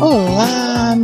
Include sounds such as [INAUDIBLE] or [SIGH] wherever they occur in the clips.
Olá,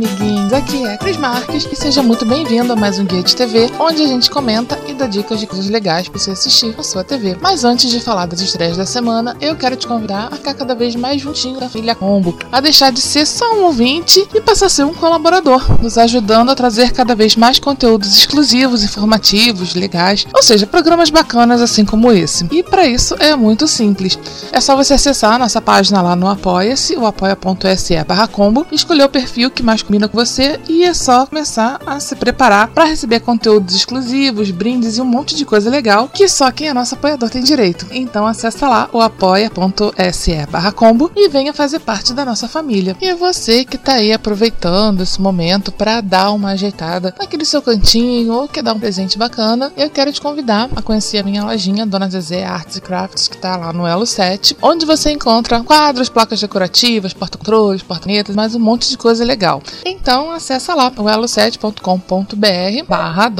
amiguinhos. Aqui é Cris Marques e seja muito bem-vindo a mais um Guia de TV, onde a gente comenta e dá dicas de coisas legais para você assistir na sua TV. Mas antes de falar das estreias da semana, eu quero te convidar a ficar cada vez mais juntinho da Filha Combo, a deixar de ser só um ouvinte e passar a ser um colaborador, nos ajudando a trazer cada vez mais conteúdos exclusivos, informativos, legais, ou seja, programas bacanas assim como esse. E para isso é muito simples. É só você acessar a nossa página lá no Apoia-se, o apoia.se barra combo, escolher o perfil que mais combina com você e é só começar a se preparar para receber conteúdos exclusivos, brindes e um monte de coisa legal que só quem é nosso apoiador tem direito. Então acessa lá o apoia.se barra combo e venha fazer parte da nossa família. E é você que tá aí aproveitando esse momento para dar uma ajeitada naquele seu cantinho ou quer dar um presente bacana, eu quero te convidar a conhecer a minha lojinha Dona Zezé Arts e Crafts, que tá lá no Elo 7, onde você encontra quadros, placas decorativas, porta-controles, porta-netas, mais um monte de coisa legal. Então acessa lá o elo7.com.br barra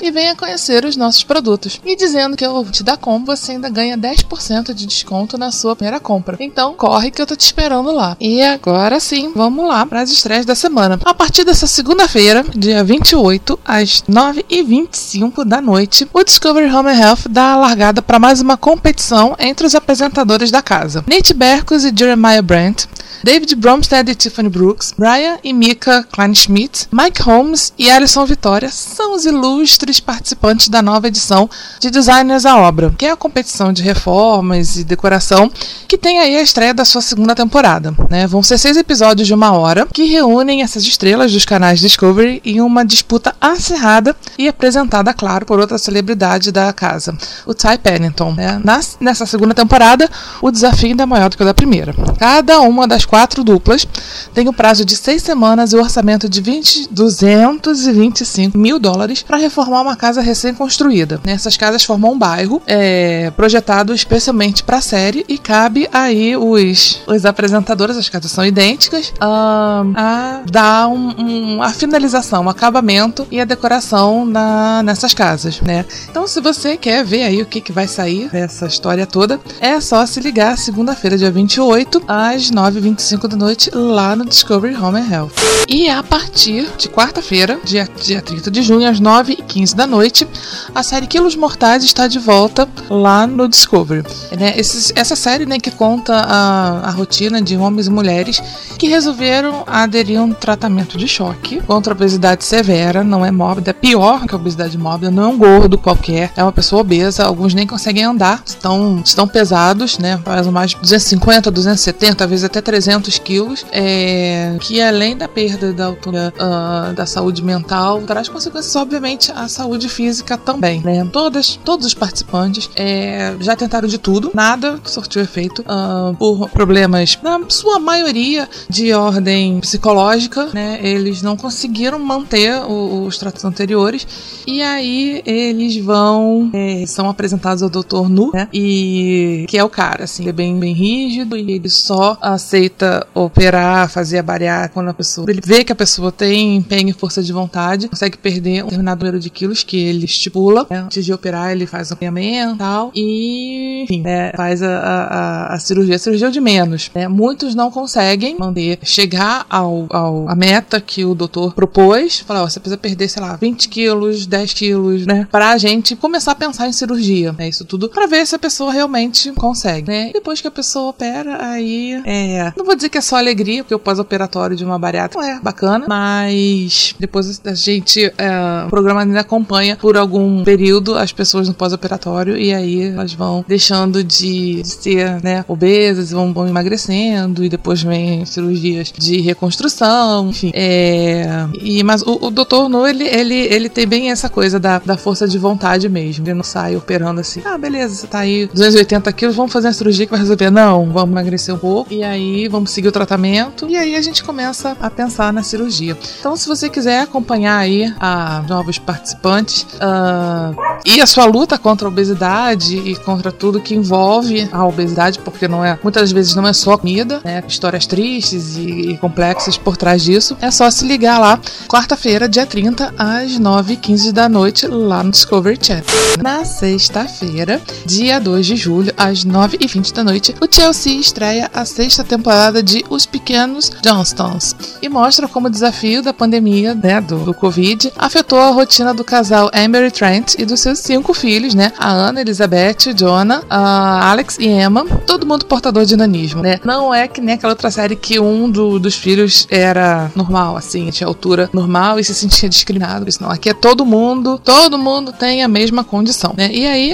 e venha conhecer os nossos produtos. E dizendo que eu te dá combo, você ainda ganha 10% de desconto na sua primeira compra. Então corre que eu tô te esperando lá. E agora sim, vamos lá para as estreias da semana. A partir dessa segunda-feira, dia 28, às 9h25 da noite, o Discovery Home Health dá a largada para mais uma competição entre os apresentadores da casa. Nate Berkos e Jeremiah Brandt David Bromstead e Tiffany Brooks, Brian e Mika Kleinschmidt, Mike Holmes e Alison Vitória são os ilustres participantes da nova edição de Designers à Obra, que é a competição de reformas e decoração que tem aí a estreia da sua segunda temporada. Né? Vão ser seis episódios de uma hora que reúnem essas estrelas dos canais Discovery em uma disputa acirrada e apresentada, claro, por outra celebridade da casa, o Ty Pennington. Né? nessa segunda temporada, o desafio ainda é maior do que o da primeira. Cada uma das quatro duplas tem o prazo de seis semanas e o orçamento de 20, 225 mil dólares para reformar uma casa recém-construída. Essas casas formam um bairro é, projetado especialmente para a série e cabe aí os, os apresentadores, as casas são idênticas, um, a dar um, um, a finalização, um acabamento e a decoração na, nessas casas, né? Então, se você quer ver aí o que, que vai sair dessa história toda, é só se ligar segunda-feira, dia 28, às 9h25 da noite, lá no Discovery Home and Health. E a partir de quarta-feira, dia, dia 30 de junho, às 9h15 da noite, a série Quilos Mortais está de volta lá no Discovery. Né? Esses, essa série né, que conta a, a rotina de homens e mulheres que resolveram aderir a um tratamento de choque contra a obesidade severa, não é mórbida, é pior que a obesidade mórbida, não é um gordo qualquer, é uma pessoa obesa, alguns nem conseguem andar, estão, estão pesados, né? Mais de 250, 270, às vezes até 300 quilos, é, que além da perda da altura uh, da saúde mental, traz consequências, obviamente, à saúde física também, né? Todas, todos os participantes é, já tentaram de tudo, nada surtiu efeito uh, por problemas, na sua maioria, de ordem psicológica, né? Eles não conseguiram manter o, os tratos anteriores e aí eles vão é, são apresentados ao Dr. Nu, né? E que é o cara, assim, é bem, bem rígido e ele só aceita aceita operar, fazer a bariátrica quando a pessoa ele vê que a pessoa tem empenho e força de vontade, consegue perder um determinado número de quilos que ele estipula. Né? Antes de operar, ele faz o acompanhamento e tal. E, enfim, né, faz a, a, a, cirurgia. A cirurgia é de menos. Né? Muitos não conseguem manter, chegar ao, ao, a meta que o doutor propôs. Falar, ó, você precisa perder, sei lá, 20 quilos, 10 quilos, né? Pra gente começar a pensar em cirurgia. Né? Isso tudo pra ver se a pessoa realmente consegue, né? Depois que a pessoa opera, aí é. Não vou dizer que é só alegria, porque o pós-operatório de uma bariátrica é bacana, mas depois a gente. É, o programa ainda acompanha por algum período as pessoas no pós-operatório e aí elas vão deixando de, ser, né, obesas, vão, vão emagrecendo e depois vem cirurgias de reconstrução, enfim. É, e, mas o, o Dr. No, ele, ele, ele tem bem essa coisa da, da força de vontade mesmo. Ele não sai operando assim, ah, beleza, você tá aí 280 quilos, vamos fazer uma cirurgia que vai resolver. Não, vamos emagrecer um pouco e aí vamos seguir o tratamento e aí a gente começa a pensar na cirurgia. Então, se você quiser acompanhar aí a novos participantes uh, e a sua luta contra a obesidade e contra tudo que envolve a obesidade, porque não é muitas vezes não é só comida, né? Histórias tristes e, e complexas por trás disso. É só se ligar lá, quarta-feira, dia 30, às 9h15 da noite, lá no Discovery Channel. Na sexta-feira, dia 2 de julho, às 9h20 da noite, o Chelsea estreia a sexta temporada de Os Pequenos Johnstons e mostra como o desafio da pandemia, né, do, do Covid, afetou a rotina do casal Amber e Trent e dos seus cinco filhos, né, a Ana, Elizabeth, Jonah, a Alex e Emma, todo mundo portador de nanismo, né? Não é que nem aquela outra série que um do, dos filhos era normal, assim, tinha altura normal e se sentia discriminado. Isso não, aqui é todo mundo, todo mundo tem a mesma condição, né? E aí,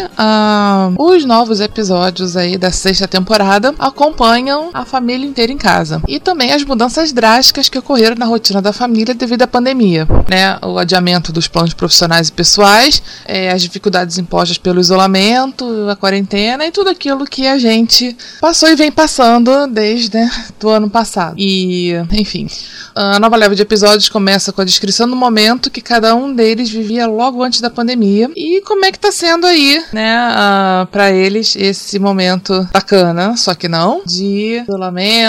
os novos episódios aí da sexta temporada acompanham a família inteira em casa. E também as mudanças drásticas que ocorreram na rotina da família devido à pandemia, né? O adiamento dos planos profissionais e pessoais, é, as dificuldades impostas pelo isolamento, a quarentena e tudo aquilo que a gente passou e vem passando desde né, do ano passado. E, enfim, a nova leva de episódios começa com a descrição do momento que cada um deles vivia logo antes da pandemia e como é que tá sendo aí, né, uh, para eles esse momento bacana, só que não, de isolamento,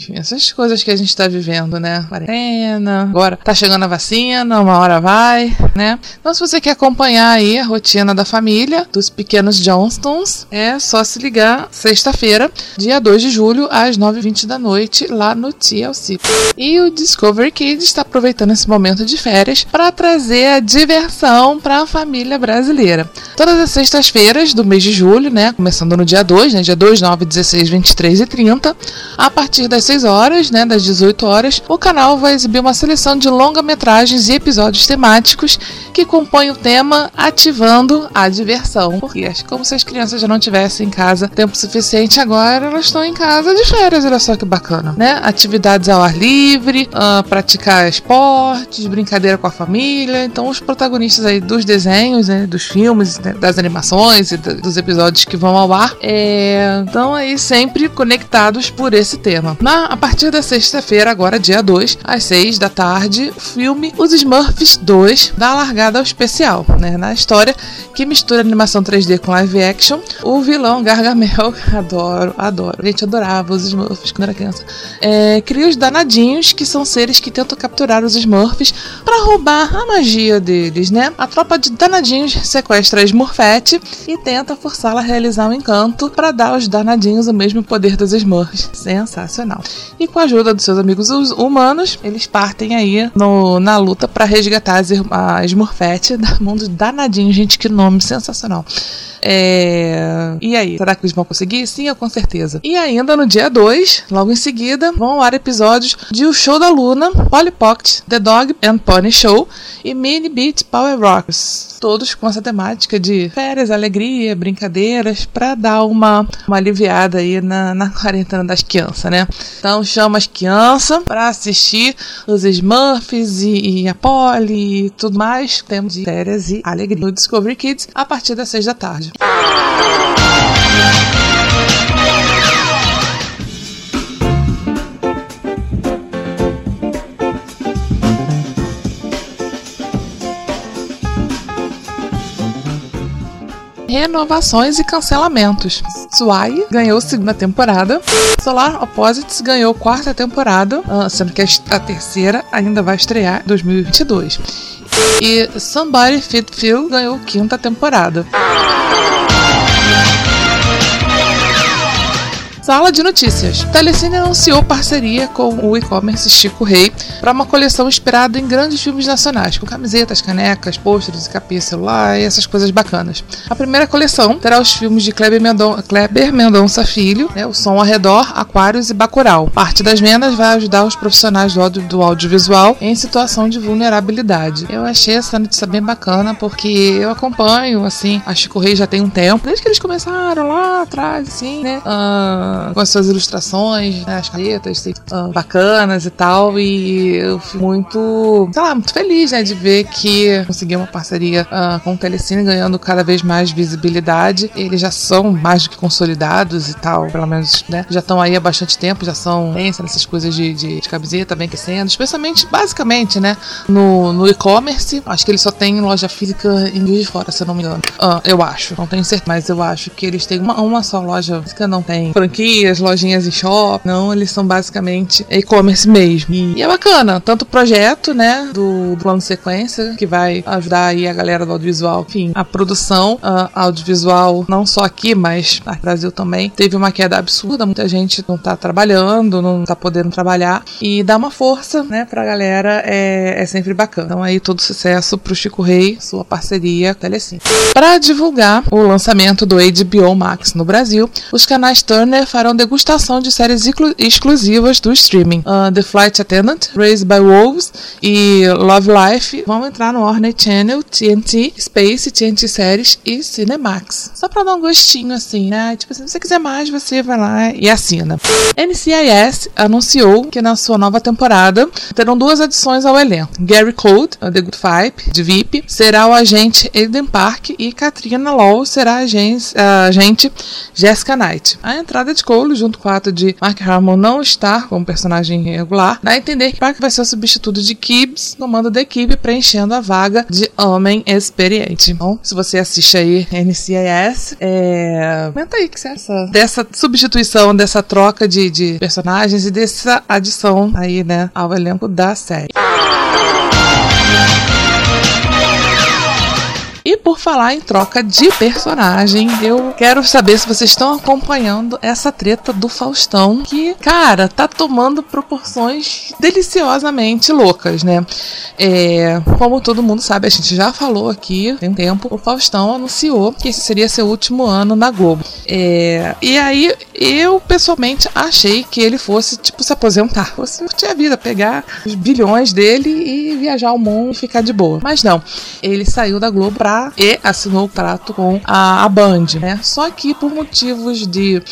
enfim, essas coisas que a gente tá vivendo, né, quarentena, agora tá chegando a vacina, uma hora vai, né. Então se você quer acompanhar aí a rotina da família, dos pequenos Johnstons, é só se ligar sexta-feira, dia 2 de julho, às 9h20 da noite, lá no TLC. E o Discovery Kids está aproveitando esse momento de férias para trazer a diversão para a família brasileira. Todas as sextas-feiras do mês de julho, né, começando no dia 2, né, dia 2, 9, 16, 23 e 30, a partir das 6 horas, né, das 18 horas, o canal vai exibir uma seleção de longa-metragens e episódios temáticos que compõem o tema Ativando a Diversão. Porque é como se as crianças já não tivessem em casa tempo suficiente, agora elas estão em casa de férias, olha só que bacana, né? Atividades ao ar livre, uh, praticar esportes, brincadeira com a família. Então, os protagonistas aí dos desenhos, né, dos filmes, né, das animações e dos episódios que vão ao ar, é, estão aí sempre conectados por esse tema. Na, a partir da sexta-feira, agora dia 2, às 6 da tarde, o filme Os Smurfs 2 dá largada ao especial, né? Na história que mistura animação 3D com live action, o vilão Gargamel, [LAUGHS] adoro, adoro. A gente adorava os Smurfs quando era criança. É, cria os danadinhos, que são seres que tentam capturar os Smurfs para roubar a magia deles, né? A tropa de danadinhos sequestra a Smurfette e tenta forçá-la a realizar um encanto para dar aos danadinhos o mesmo poder dos Smurfs. Sensacional. E com a ajuda dos seus amigos humanos, eles partem aí no, na luta para resgatar a Smurfette [LAUGHS] da mão dos danadinhos. Gente, que nome sensacional. É... E aí, será que eles vão conseguir? Sim, eu com certeza. E ainda no dia 2, logo em seguida, vão ao ar episódios de O Show da Luna, Polly Pocket, The Dog and Pony Show e Mini Beat Power Rocks. Todos com essa temática de férias, alegria, brincadeiras, para dar uma, uma aliviada aí na, na [LAUGHS] quarentena das crianças, né? Então chama as crianças para assistir os Smurfs e, e a Polly e tudo mais. Temos de férias e alegria no Discovery Kids a partir das 6 da tarde. Renovações e cancelamentos. Swai ganhou segunda temporada. Solar Opposites ganhou quarta temporada, ah, sendo que a terceira ainda vai estrear em 2022. E Somebody Fit Phil ganhou quinta temporada. Sala de notícias. Telecine anunciou parceria com o e-commerce Chico Rei para uma coleção inspirada em grandes filmes nacionais, com camisetas, canecas, pôsteres, capinha celular e essas coisas bacanas. A primeira coleção terá os filmes de Kleber, Mendon Kleber Mendonça Filho, né, O Som ao Redor, Aquários e Bacurau. Parte das vendas vai ajudar os profissionais do, audio, do audiovisual em situação de vulnerabilidade. Eu achei essa notícia bem bacana porque eu acompanho, assim, a Chico Rei já tem um tempo, desde que eles começaram lá atrás, assim, né? Uh, com as suas ilustrações, né, as canetas uh, bacanas e tal. E eu fui muito, sei lá, muito feliz, né, de ver que consegui uma parceria uh, com o Telecine ganhando cada vez mais visibilidade. Eles já são mais do que consolidados e tal, pelo menos, né, já estão aí há bastante tempo, já são pensa nessas coisas de, de, de camiseta bem crescendo, especialmente, basicamente, né, no, no e-commerce. Acho que eles só têm loja física em Juiz de Fora, se eu não me engano. Uh, eu acho, não tenho certeza, mas eu acho que eles têm uma, uma só loja física, não tem franquia franquias, lojinhas em shop. Não, eles são basicamente e-commerce mesmo. E, é bacana, tanto o projeto, né, do, plano sequência, que vai ajudar aí a galera do audiovisual, enfim, a produção uh, audiovisual, não só aqui, mas no Brasil também, teve uma queda absurda, muita gente não tá trabalhando, não tá podendo trabalhar, e dar uma força, né, pra galera é, é sempre bacana. Então aí todo sucesso pro Chico Rei, sua parceria Telecine. Para divulgar o lançamento do HBO Max no Brasil, os canais Turner farão degustação de séries exclusivas do streaming. Uh, The Flight Attendant, Raised by Wolves e Love Life vão entrar no Warner Channel, TNT, Space, TNT Séries e Cinemax. Só pra dar um gostinho assim, né? Tipo assim, se você quiser mais, você vai lá e assina. NCIS anunciou que na sua nova temporada terão duas adições ao elenco. Gary Cold, The Good Fight, de VIP, será o agente Aiden Park e Katrina Law será a agente, a agente Jessica Knight. A entrada de Cole, junto com o ato de Mark Harmon não estar como personagem regular, dá a entender que Park vai ser o substituto de Gibbs no mando da equipe, preenchendo a vaga de homem experiente. Então, se você assiste aí NCIS, é... comenta aí que você acha dessa substituição, dessa troca de, de personagens e dessa adição aí, né, ao elenco da série. E por falar em troca de personagem, eu quero saber se vocês estão acompanhando essa treta do Faustão, que, cara, tá tomando proporções deliciosamente loucas, né? É, como todo mundo sabe, a gente já falou aqui tem um tempo, o Faustão anunciou que esse seria seu último ano na Globo. É, e aí, eu pessoalmente achei que ele fosse, tipo, se aposentar, fosse curtir a vida, pegar os bilhões dele e viajar ao mundo e ficar de boa. Mas não, ele saiu da Globo pra e assinou o trato com a, a Band, né? Só que por motivos de.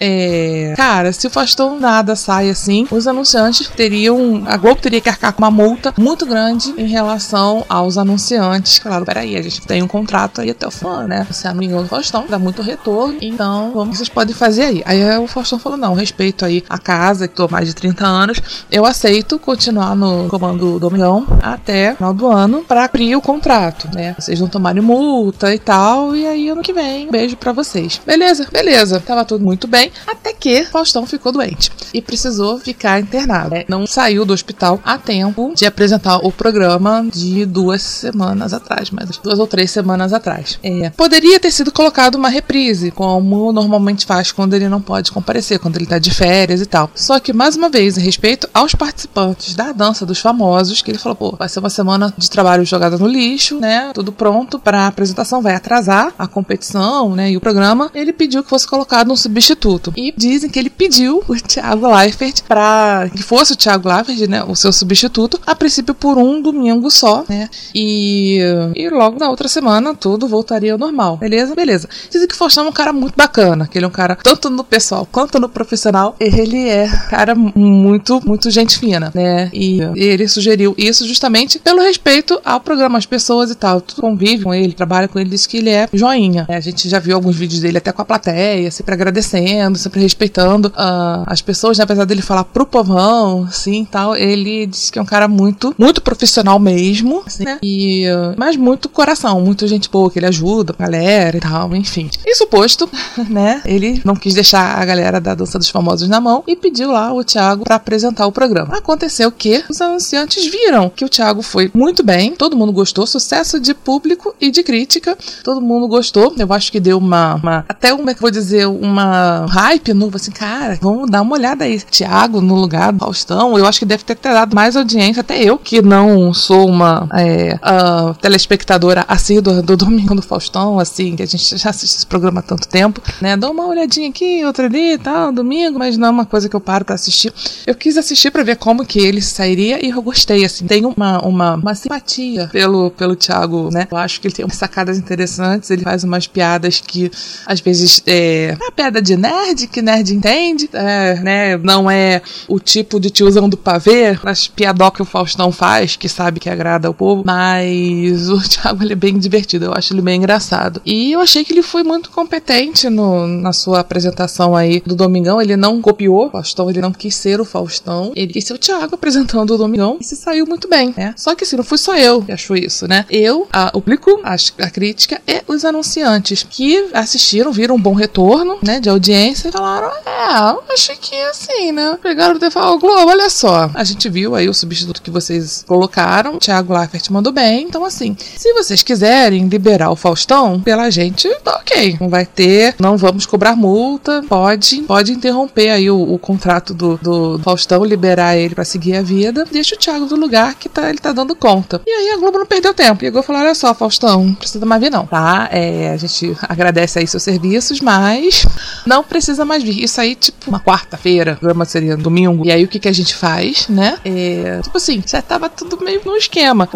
É, cara, se o Faustão nada sai assim, os anunciantes teriam. A Globo teria que arcar com uma multa muito grande em relação aos anunciantes. Claro, peraí, a gente tem um contrato aí até o fã, né? Você é amigo do Faustão, dá muito retorno, então como vocês podem fazer aí? Aí o Faustão falou: não, respeito aí a casa, que tô mais de 30 anos, eu aceito continuar no comando do Domingão até final do ano para abrir o contrato, né? Vocês não tomaram multa e tal. E aí, ano que vem, um beijo para vocês. Beleza, beleza. Tava tudo muito bem. Até que Faustão ficou doente e precisou ficar internado. É, não saiu do hospital a tempo de apresentar o programa de duas semanas atrás, mas duas ou três semanas atrás. É, poderia ter sido colocado uma reprise, como normalmente faz quando ele não pode comparecer, quando ele tá de férias e tal. Só que, mais uma vez, em respeito aos participantes da dança dos famosos, que ele falou, pô, vai ser uma semana de trabalho jogada no lixo, né? Tudo pronto para a apresentação, vai atrasar a competição, né, e o programa, ele pediu que fosse colocado um substituto. E dizem que ele pediu o Thiago Leifert para que fosse o Thiago Leifert, né, o seu substituto, a princípio por um domingo só, né? E, e logo na outra semana tudo voltaria ao normal. Beleza? Beleza. Dizem que o Faustão é um cara muito bacana, que ele é um cara tanto no pessoal quanto no profissional, ele é cara muito, muito gente fina, né? E ele sugeriu isso justamente pelo respeito ao programa, às pessoas e tal. Tudo convive com ele, trabalha com ele, diz que ele é joinha. É, a gente já viu alguns vídeos dele até com a plateia, sempre agradecendo, sempre respeitando uh, as pessoas, né? apesar dele falar pro povão, assim, tal, ele diz que é um cara muito, muito profissional mesmo, assim, né? E, uh, mas muito coração, muito gente boa, que ele ajuda a galera e tal, enfim. Isso posto, [LAUGHS] né? Ele não quis deixar a galera da Dança dos Famosos na mão e pediu lá o Thiago para apresentar o programa. Aconteceu que os anunciantes viram que o Thiago foi muito bem, todo mundo gostou, sucesso de público e de crítica, todo mundo gostou. Eu acho que deu uma, uma até uma, vou dizer, uma hype novo, assim, cara, vamos dar uma olhada aí. Thiago no lugar do Faustão, eu acho que deve ter, dado mais audiência, até eu, que não sou uma é, uh, telespectadora assídua do Domingo do Faustão, assim, que a gente já assiste esse programa há tanto tempo, né? Dou uma olhadinha aqui, outra ali e tal, domingo, mas não é uma coisa que eu paro pra assistir. Eu quis assistir para ver como que ele sairia e eu gostei, assim. Tenho uma, uma, uma simpatia pelo, pelo Thiago, né? Eu acho que ele tem umas sacadas interessantes, ele faz umas piadas que, às vezes, é uma piada de nerd, que nerd entende, é, né? Não é o tipo de tiozão do pavê, as piadocas que o Faustão faz, que sabe que agrada ao povo, mas o [LAUGHS] Thiago, ele é bem divertido, eu acho ele bem engraçado. E eu achei que ele foi muito competente no, na sua apresentação aí do Domingão, ele não copiou o Faustão, ele não quis ser o Faustão, ele quis ser o Thiago apresentando o Domingão e se saiu muito bem, né? Só que assim, não fui só eu que achou isso, né? Eu, a, o público, a, a crítica e os anunciantes que assistiram, viram um bom retorno, né, de audiência e falaram, é, achei que assim, né? Pegaram e falaram, Globo, olha só, a gente viu aí o substituto que vocês colocaram, Thiago Leifert mandou bem, então assim, se vocês quiserem liberar o Faustão pela gente, tá ok, não vai ter, não vamos cobrar multa, pode, pode interromper aí o, o contrato do, do Faustão, liberar ele para seguir a vida, deixa o Thiago do lugar que tá, ele tá dando conta. E aí a Globo não perdeu tempo, chegou e falou, olha só, Faustão, não precisa mais vir não, tá? É, a gente [LAUGHS] agradece aí seus serviços, mas não precisa mais vir. Isso aí, tipo, uma quarta-feira, o programa seria domingo, e aí o que que a gente faz, né? É, tipo assim, já tava tudo meio no esquema.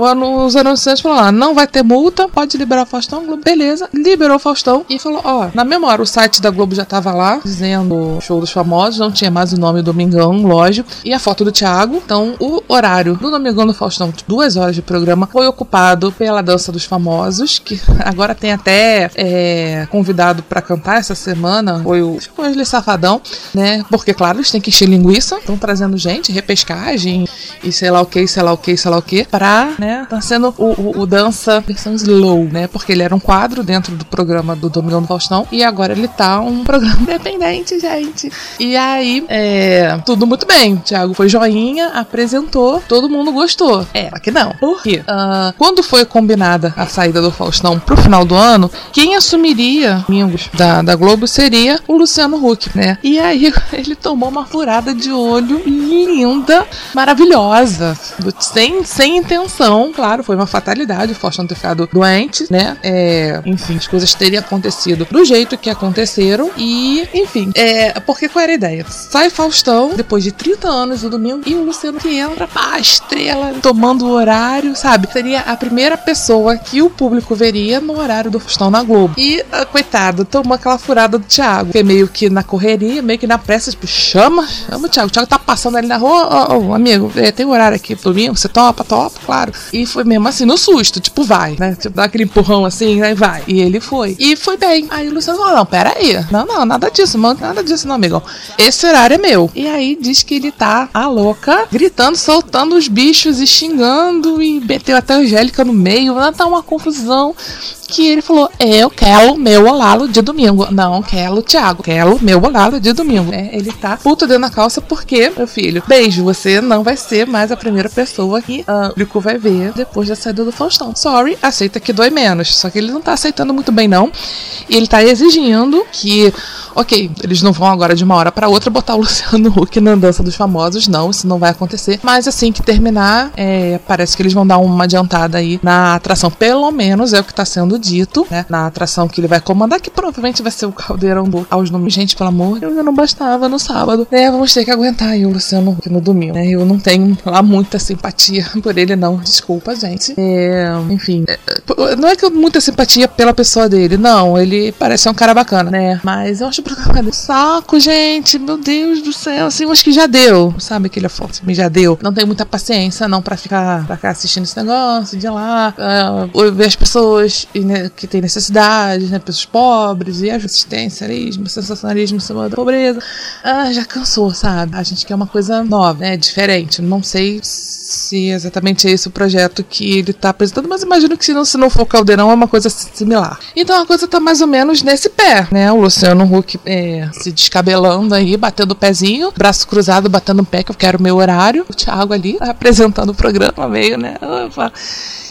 Os anunciantes falaram, ah, não vai ter multa, pode liberar o Faustão, Globo, beleza, liberou o Faustão e falou, ó, na mesma hora o site da Globo já tava lá, dizendo show dos famosos, não tinha mais o nome Domingão, lógico, e a foto do Thiago. Então, o horário do Domingão do Faustão, duas horas de programa, foi ocupado pela dança dos famosos, que [LAUGHS] agora tem até é, convidado para cantar essa semana, foi o Wesley Safadão, né? Porque, claro, eles têm que encher linguiça, estão trazendo gente, repescagem e sei lá o que, sei lá o que, sei lá o que, pra, né? Tá sendo o, o, o dança versão slow, né? Porque ele era um quadro dentro do programa do Domingão do Faustão e agora ele tá um [LAUGHS] programa independente, gente. E aí, é, tudo muito bem. Thiago foi joinha, apresentou, todo mundo gostou. É, aqui não. Por quê? Uh, quando foi combinada a saída do Faustão pro final do ano, quem assumiria domingos da, da Globo seria o Luciano Huck, né? E aí [LAUGHS] ele tomou uma furada de olho linda, maravilhosa, sem, sem intenção, claro, foi uma fatalidade o Faustão ter ficado doente, né? É, enfim, as coisas teriam acontecido do jeito que aconteceram e, enfim, é, porque qual era a ideia? Sai Faustão, depois de 30 anos do domingo, e o Luciano que entra, pá, estrela, tomando o horário, sabe? Seria a primeira pessoa que o público veria no horário do Faustão na Globo. E, ah, coitado, tomou aquela furada do Thiago, que é meio que na correria, meio que na pressa, tipo, chama, chama o Thiago. O Thiago tá passando ali na rua, ô, oh, oh, amigo, é, tem horário aqui domingo, você topa, topa, claro. E foi mesmo assim, no susto, tipo, vai, né? Tipo, dá aquele empurrão assim, aí vai. E ele foi. E foi bem. Aí o Luciano falou: não, pera aí. Não, não, nada disso, mano, nada disso, não, amigão. Esse horário é meu. E aí diz que ele tá a louca, gritando, soltando os bichos e xingando e meteu até a Angélica no meio. Tá uma confusão que ele falou: Eu quero meu olalo de domingo. Não quero, Thiago. Quero meu olalo de domingo. É, ele tá puto dentro da calça porque, meu filho, beijo, você não vai ser mais a primeira pessoa que uh, o público vai ver depois da saída do Faustão. Sorry, aceita que dói menos. Só que ele não tá aceitando muito bem, não. E ele tá exigindo que, ok, eles não vão agora de uma hora para outra botar o [LAUGHS] Luciano Huck na dança dos famosos. Não, isso não vai acontecer. Mas assim que terminar, é, parece que eles vão dar uma adiantada aí na atração. Pelo menos é o que tá sendo dito, né? Na atração que ele vai comandar, que provavelmente vai ser o caldeirão do aos nomes. Gente, pelo amor, eu não bastava no sábado. É, vamos ter que aguentar o Luciano no domingo, né? Eu não tenho lá muita simpatia [LAUGHS] por ele, não. Desculpa, gente. É, enfim, é, não é que eu muita simpatia pela pessoa dele, não. Ele parece um cara bacana, né? Mas eu acho o programa [LAUGHS] saco, gente. Meu Deus do céu. Assim, eu acho que já deu. Sabe aquele foto? Assim, já deu. Não tenho muita paciência, não, pra ficar, pra ficar assistindo esse negócio de lá, uh, ver as pessoas que tem necessidades, né? Pessoas pobres e assistencialismo, sensacionalismo em cima da pobreza. Ah, já cansou, sabe? A gente quer uma coisa nova, né? Diferente. Não sei se exatamente é esse o projeto que ele tá apresentando, mas imagino que se não, se não for Caldeirão é uma coisa similar. Então a coisa tá mais ou menos nesse pé, né? O Luciano Huck é, se descabelando aí, batendo o pezinho, braço cruzado, batendo o pé, que eu quero o meu horário. O Thiago ali apresentando o programa meio, né? Opa.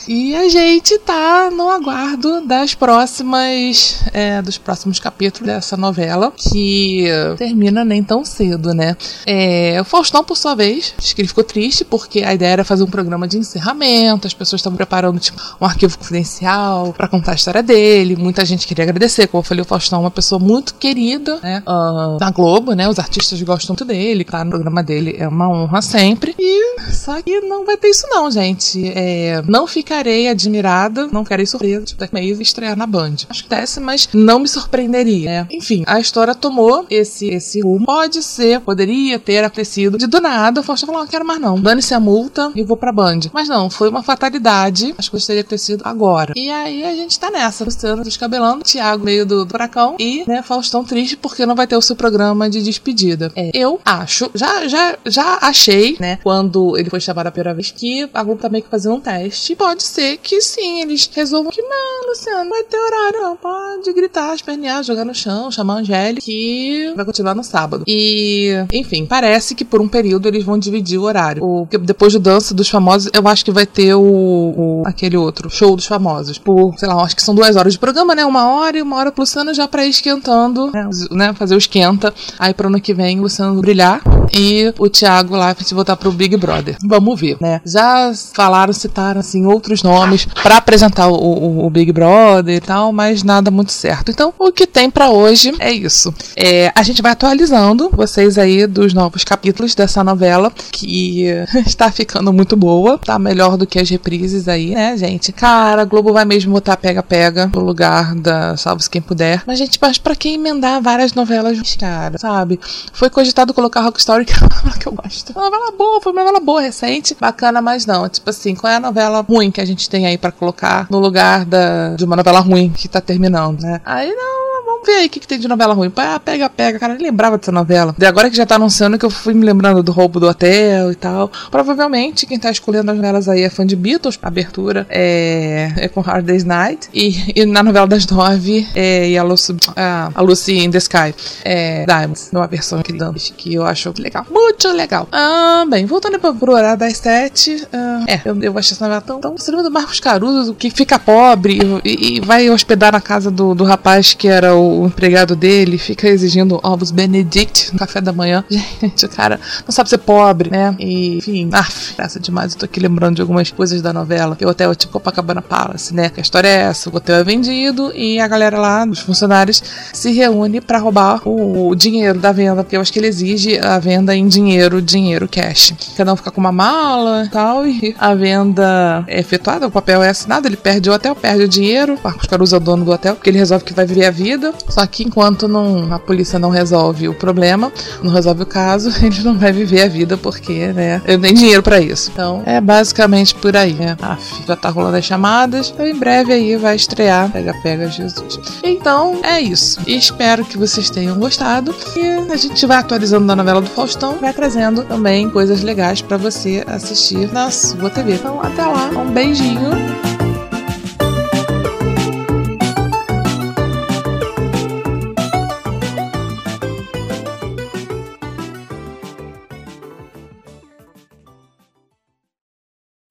E a gente tá no aguardo das próximas, é, dos próximos capítulos dessa novela, que termina nem tão cedo, né? É, o Faustão, por sua vez, diz que ele ficou triste porque a ideia era fazer um programa de encerramento, as pessoas estavam preparando tipo, um arquivo confidencial para contar a história dele, muita gente queria agradecer, como eu falei, o Faustão é uma pessoa muito querida, né? Uh, na Globo, né? Os artistas gostam muito dele, claro, o programa dele é uma honra sempre. E só que não vai ter isso não, gente. É, não fica ficarei admirada, não ficarei surpresa, tipo, daqui a estrear na Band. Acho que desce, mas não me surpreenderia, né? Enfim, a história tomou esse, esse rumo. Pode ser, poderia ter acontecido de do nada, o Faustão falou, não quero mais não. Dane-se a multa e vou pra Band. Mas não, foi uma fatalidade. Acho que teria ter sido agora. E aí a gente tá nessa. Luciano descabelando, Thiago meio do, do furacão e, né, Faustão triste porque não vai ter o seu programa de despedida. É, eu acho, já, já, já achei, né, quando ele foi chamado a primeira vez que a Globo tá meio que fazendo um teste. Pode pode ser que sim, eles resolvam que não, Luciano, vai ter horário, não. Pode gritar, espernear, jogar no chão, chamar a Angélica, que vai continuar no sábado. E, enfim, parece que por um período eles vão dividir o horário. O, depois do Dança dos Famosos, eu acho que vai ter o, o, aquele outro, Show dos Famosos. Por, sei lá, acho que são duas horas de programa, né? Uma hora e uma hora pro Luciano já pra ir esquentando, né? né? Fazer o esquenta. Aí pro ano que vem o Luciano brilhar e o Thiago lá te voltar pro Big Brother. Vamos ver, né? Já falaram, citaram, assim, outros outros nomes para apresentar o, o, o, Big Brother e tal, mas nada muito certo. Então, o que tem para hoje é isso. É, a gente vai atualizando vocês aí dos novos capítulos dessa novela, que [LAUGHS] está ficando muito boa, tá melhor do que as reprises aí, né, gente? Cara, a Globo vai mesmo botar pega-pega no lugar da Salve-se Quem Puder. Mas, gente, mas pra quem emendar várias novelas, cara, sabe? Foi cogitado colocar Rock Story, [LAUGHS] que é uma novela que eu gosto. Uma novela boa, foi uma novela boa, recente, bacana, mas não. Tipo assim, qual é a novela ruim que a gente tem aí para colocar no lugar da, de uma novela ruim que tá terminando, né? Aí não, ver aí o que, que tem de novela ruim. Ah, pega, pega, cara, nem lembrava dessa novela. E agora que já tá anunciando que eu fui me lembrando do roubo do hotel e tal. Provavelmente quem tá escolhendo as novelas aí é fã de Beatles, a abertura é, é com Hard Day's Night. E, e na novela das nove é a Lucy, a, Lucy in the Sky é Diamonds, numa versão que, que eu acho legal. Muito legal. Ah, bem, voltando pro, pro horário das sete. Ah, é, eu, eu achei essa novela tão, tão. Lembra do Marcos Caruso, que fica pobre e, e vai hospedar na casa do, do rapaz que era o o empregado dele fica exigindo ovos Benedict no café da manhã. [LAUGHS] Gente, o cara não sabe ser pobre, né? E, enfim, af, graça demais. Eu tô aqui lembrando de algumas coisas da novela. O hotel é tipo Copacabana Palace, né? A história é essa: o hotel é vendido e a galera lá, os funcionários, se reúne para roubar o, o, dinheiro da venda, porque eu acho que ele exige a venda em dinheiro, dinheiro cash. Cada um fica com uma mala e tal, e a venda é efetuada, o papel é assinado, ele perde o hotel, perde o dinheiro. Marcos Caruso é o dono do hotel, porque ele resolve que vai viver a vida. Só que enquanto não, a polícia não resolve o problema, não resolve o caso, [LAUGHS] ele não vai viver a vida porque, né, ele tem dinheiro para isso. Então, é basicamente por aí, né? Aff, já tá rolando as chamadas, então em breve aí vai estrear Pega Pega Jesus. Então, é isso. Espero que vocês tenham gostado e a gente vai atualizando da novela do Faustão, vai trazendo também coisas legais para você assistir na sua TV. Então, até lá, um beijinho.